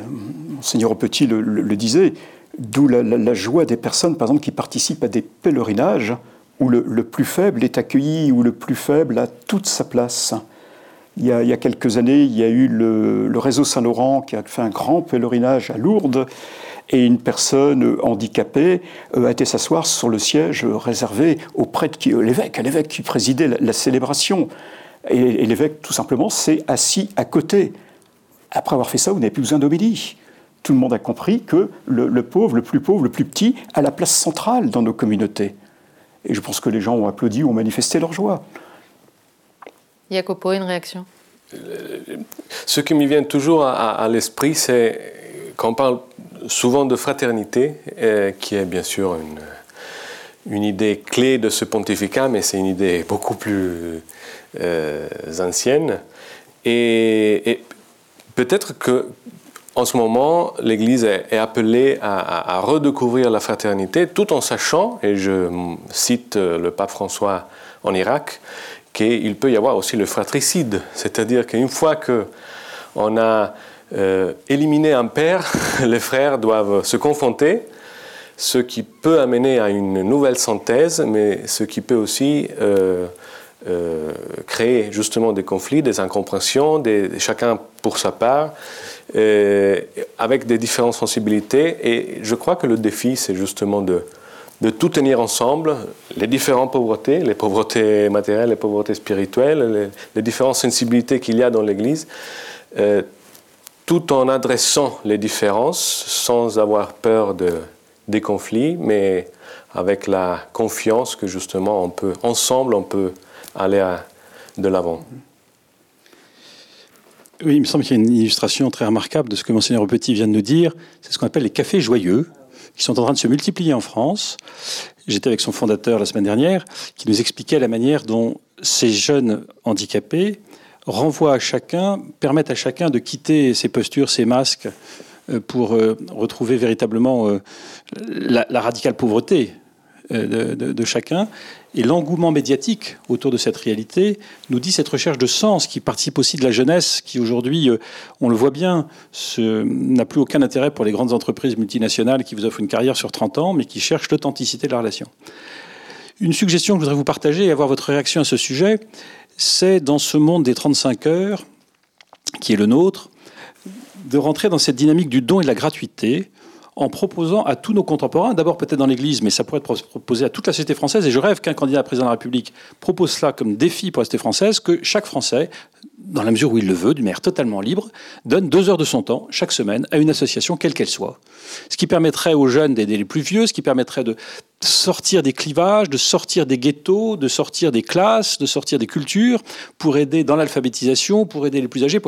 Speaker 1: Monseigneur Petit le disait, D'où la, joie des personnes, par exemple, qui participent à des pèlerinages où le, plus faible est accueilli, où le plus faible a toute sa place. Il y a, quelques années, il y a eu le, réseau Saint-Laurent qui a fait un grand pèlerinage à Lourdes et une personne handicapée euh, a été s'asseoir sur le siège réservé au prêtre, qui, l'évêque, l'évêque qui présidait la, célébration. Et, l'évêque, tout simplement, s'est assis à côté. Après avoir fait ça, vous n'avez plus besoin d'obéir tout le monde a compris que le, pauvre, le plus pauvre, le plus petit, a la place centrale dans nos communautés. Et je pense que les gens ont applaudi, ont manifesté leur joie.
Speaker 2: Jacopo, une réaction?
Speaker 3: Ce qui me vient toujours à, l'esprit, c'est qu'on parle souvent de fraternité, euh, qui est bien sûr une, une idée clé de ce pontificat, mais c'est une idée beaucoup plus euh, ancienne. Et, et peut-être que en ce moment, l'Église est, appelée à, redécouvrir la fraternité tout en sachant, et je cite le pape François en Irak, qu'il peut y avoir aussi le fratricide, c'est-à-dire qu'une fois qu'on a euh, éliminé un père, [laughs] les frères doivent se confronter, ce qui peut amener à une nouvelle synthèse, mais ce qui peut aussi euh, euh, créer justement des conflits, des incompréhensions, chacun pour sa part. Euh, avec des différentes sensibilités. Et je crois que le défi, c'est justement de, tout tenir ensemble, les différentes pauvretés, les pauvretés matérielles, les pauvretés spirituelles, les, différentes sensibilités qu'il y a dans l'Église, euh, tout en adressant les différences sans avoir peur de, des conflits, mais avec la confiance que justement on peut, ensemble, on peut aller de l'avant.
Speaker 6: Oui, il me semble qu'il y a une illustration très remarquable de ce que Monseigneur Petit vient de nous dire. C'est ce qu'on appelle les cafés joyeux, qui sont en train de se multiplier en France. J'étais avec son fondateur la semaine dernière, qui nous expliquait la manière dont ces jeunes handicapés renvoient à chacun, permettent à chacun de quitter ses postures, ses masques, euh, pour euh, retrouver véritablement euh, la, radicale pauvreté de, chacun et l'engouement médiatique autour de cette réalité nous dit cette recherche de sens qui participe aussi de la jeunesse, qui aujourd'hui, euh, on le voit bien, n'a plus aucun intérêt pour les grandes entreprises multinationales qui vous offrent une carrière sur 30 ans, mais qui cherchent l'authenticité de la relation. Une suggestion que je voudrais vous partager et avoir votre réaction à ce sujet, c'est dans ce monde des 35 heures, qui est le nôtre, de rentrer dans cette dynamique du don et de la gratuité, en proposant à tous nos contemporains, d'abord peut-être dans l'Église, mais ça pourrait être proposé à toute la société française, et je rêve qu'un candidat à président de la République propose cela comme défi pour la société française, que chaque Français, dans la mesure où il le veut, d'une manière totalement libre, donne deux heures de son temps chaque semaine à une association, quelle qu'elle soit. Ce qui permettrait aux jeunes d'aider les plus vieux, ce qui permettrait de sortir des clivages, de sortir des ghettos, de sortir des classes, de sortir des cultures, pour aider dans l'alphabétisation, pour aider les plus âgés.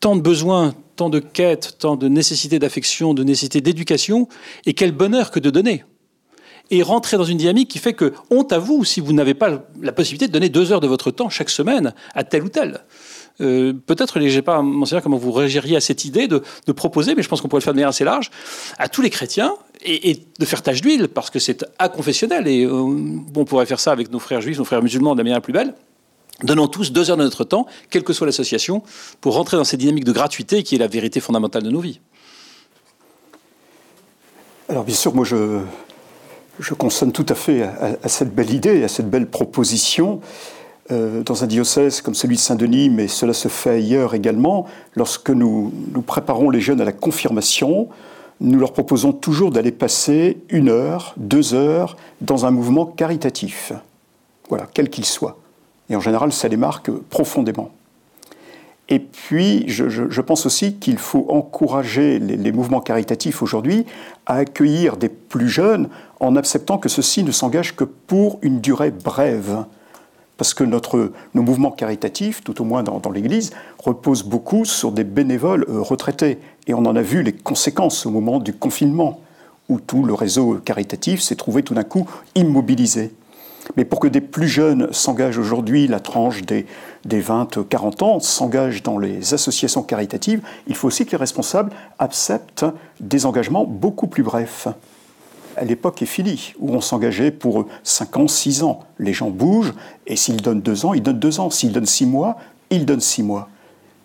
Speaker 6: Tant de besoins, tant de quêtes, tant de nécessités d'affection, de nécessités d'éducation, et quel bonheur que de donner. Et rentrer dans une dynamique qui fait que, honte à vous, si vous n'avez pas la possibilité de donner deux heures de votre temps chaque semaine à tel ou tel. Euh, peut-être, je sais pas, monseigneur, comment vous réagiriez à cette idée de, proposer, mais je pense qu'on pourrait le faire de manière assez large, à tous les chrétiens, et, de faire tâche d'huile, parce que c'est inconfessionnel, et euh, on pourrait faire ça avec nos frères juifs, nos frères musulmans de la manière la plus belle. Donnons tous deux heures de notre temps, quelle que soit l'association, pour rentrer dans cette dynamique de gratuité qui est la vérité fondamentale de nos vies.
Speaker 1: Alors bien sûr, moi je, je consonne tout à fait à, cette belle idée, à cette belle proposition. Euh, dans un diocèse comme celui de Saint-Denis, mais cela se fait ailleurs également, lorsque nous, nous préparons les jeunes à la confirmation, nous leur proposons toujours d'aller passer une heure, deux heures dans un mouvement caritatif. Voilà, quel qu'il soit. Et en général, ça les marque profondément. Et puis, je, pense aussi qu'il faut encourager les, mouvements caritatifs aujourd'hui à accueillir des plus jeunes en acceptant que ceux-ci ne s'engagent que pour une durée brève. parce que nos mouvements caritatifs, tout au moins dans, l'Église, reposent beaucoup sur des bénévoles euh, retraités. Et on en a vu les conséquences au moment du confinement, où tout le réseau caritatif s'est trouvé tout d'un coup immobilisé. Mais pour que des plus jeunes s'engagent aujourd'hui, la tranche des, des 20-40 ans s'engage dans les associations caritatives, il faut aussi que les responsables acceptent des engagements beaucoup plus brefs l'époque est finie, où on s'engageait pour 5 ans, 6 ans. Les gens bougent, et s'ils donnent 2 ans, ils donnent 2 ans. S'ils donnent 6 mois, ils donnent 6 mois.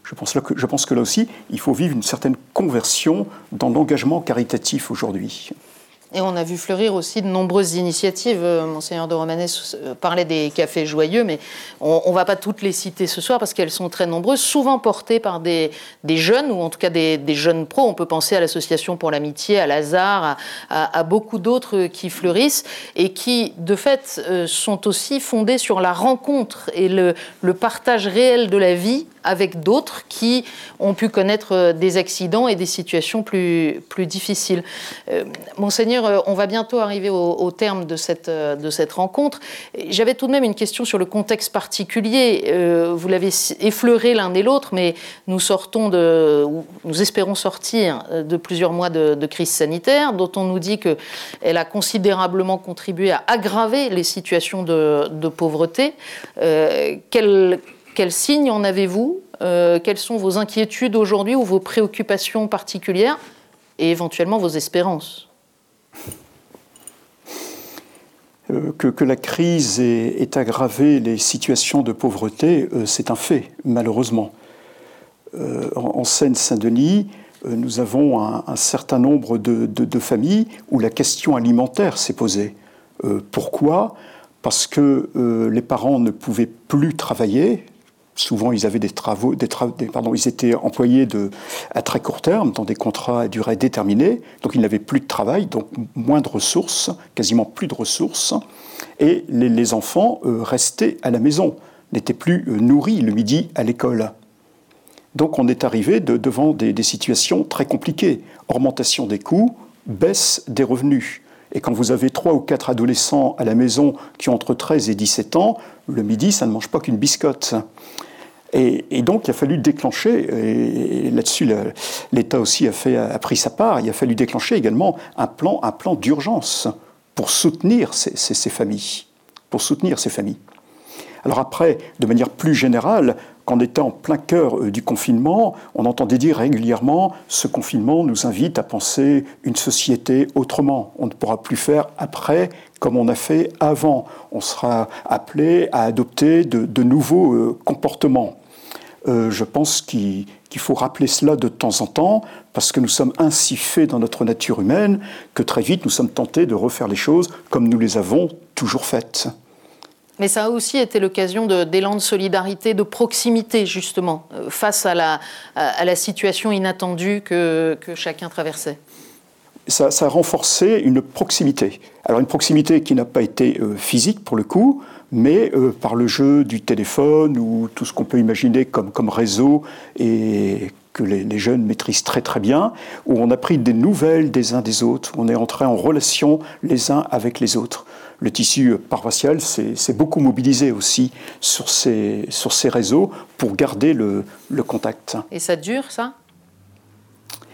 Speaker 1: Je pense, que, je pense que là aussi, il faut vivre une certaine conversion dans l'engagement caritatif aujourd'hui.
Speaker 2: Et on a vu fleurir aussi de nombreuses initiatives. Euh, Monseigneur de Romanès euh, parlait des cafés joyeux, mais on ne va pas toutes les citer ce soir parce qu'elles sont très nombreuses, souvent portées par des, jeunes, ou en tout cas des, jeunes pros. On peut penser à l'Association pour l'amitié, à Lazare, à, beaucoup d'autres qui fleurissent et qui, de fait, euh, sont aussi fondées sur la rencontre et le, partage réel de la vie avec d'autres qui ont pu connaître des accidents et des situations plus, difficiles. Monseigneur, euh, on va bientôt arriver au, terme de cette, de cette rencontre. J'avais tout de même une question sur le contexte particulier. vous l'avez effleuré l'un et l'autre, mais nous sortons de, nous espérons sortir de plusieurs mois de, crise sanitaire, dont on nous dit qu'elle a considérablement contribué à aggraver les situations de, pauvreté. quels signes en avez-vous? Euh, Quelles sont vos inquiétudes aujourd'hui ou vos préoccupations particulières et éventuellement vos espérances?
Speaker 1: Euh, que, la crise ait, aggravé les situations de pauvreté, euh, c'est un fait, malheureusement. en, Seine-Saint-Denis, nous avons un, certain nombre de, familles où la question alimentaire s'est posée. pourquoi? Parce que les parents ne pouvaient plus travailler, Souvent, ils avaient des travaux, des ils étaient employés à très court terme, dans des contrats à durée déterminée, donc ils n'avaient plus de travail, donc moins de ressources, quasiment plus de ressources, et les, enfants euh, restaient à la maison, n'étaient plus euh, nourris le midi à l'école. Donc on est arrivé devant des, des, situations très compliquées. Augmentation des coûts, baisse des revenus. Et quand vous avez trois ou quatre adolescents à la maison qui ont entre 13 et 17 ans, le midi, ça ne mange pas qu'une biscotte. Et, donc, il a fallu déclencher, et, là-dessus, l'État aussi a, pris sa part, il a fallu déclencher également un plan, un plan d'urgence pour soutenir ces, familles. Pour soutenir ces familles. Alors après, de manière plus générale, qu'en étant en plein cœur euh, du confinement, on entendait dire régulièrement ce confinement nous invite à penser une société autrement. On ne pourra plus faire après comme on a fait avant. On sera appelé à adopter de, nouveaux euh, comportements. Euh, je pense qu'il faut rappeler cela de temps en temps, parce que nous sommes ainsi faits dans notre nature humaine que très vite nous sommes tentés de refaire les choses comme nous les avons toujours faites.
Speaker 2: Mais ça a aussi été l'occasion d'élan de, solidarité, de proximité, justement, euh, face à la, à la situation inattendue que, que chacun traversait.
Speaker 1: Ça, ça, a renforcé une proximité. Alors une proximité qui n'a pas été euh, physique pour le coup, mais euh, par le jeu du téléphone ou tout ce qu'on peut imaginer comme, comme réseau et que les, les, jeunes maîtrisent très très bien, où on a pris des nouvelles des uns des autres, on est entré en relation les uns avec les autres le tissu paroissial s'est beaucoup mobilisé aussi sur ces, sur ces réseaux pour garder le, contact.
Speaker 2: Et ça dure, ça?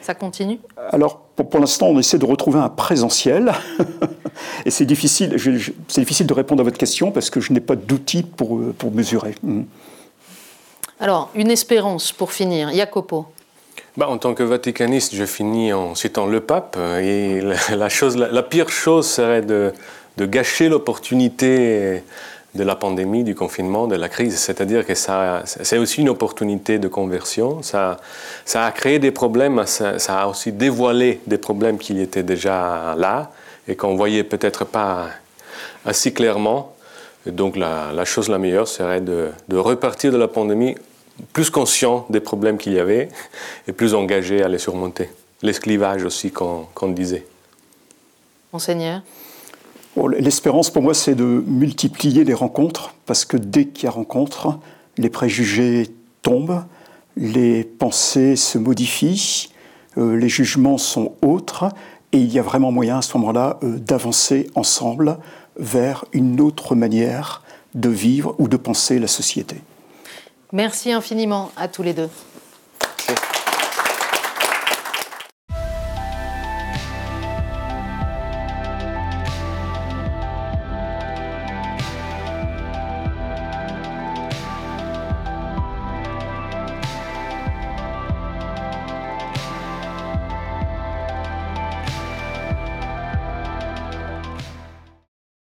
Speaker 2: Ça continue?
Speaker 1: Alors, pour, l'instant, on essaie de retrouver un présentiel. [laughs] Et c'est difficile, c'est difficile de répondre à votre question parce que je n'ai pas d'outils pour, pour mesurer. Mm.
Speaker 2: Alors, une espérance pour finir. Jacopo
Speaker 3: bah, en tant que vaticaniste, je finis en citant le pape. Et la, chose, la pire chose serait de, de gâcher l'opportunité de la pandémie, du confinement, de la crise. C'est-à-dire que ça, c'est aussi une opportunité de conversion. Ça, ça a créé des problèmes, ça, a aussi dévoilé des problèmes qui étaient déjà là et qu'on voyait peut-être pas assez clairement. donc la, chose la meilleure serait de, repartir de la pandémie plus conscient des problèmes qu'il y avait et plus engagé à les surmonter. L'esclivage aussi qu'on disait.
Speaker 2: Monseigneur
Speaker 1: L'espérance pour moi, c'est de multiplier les rencontres, parce que dès qu'il y a rencontre, les préjugés tombent, les pensées se modifient, euh, les jugements sont autres, et il y a vraiment moyen à ce moment-là euh, d'avancer ensemble vers une autre manière de vivre ou de penser la société.
Speaker 2: Merci infiniment à tous les deux.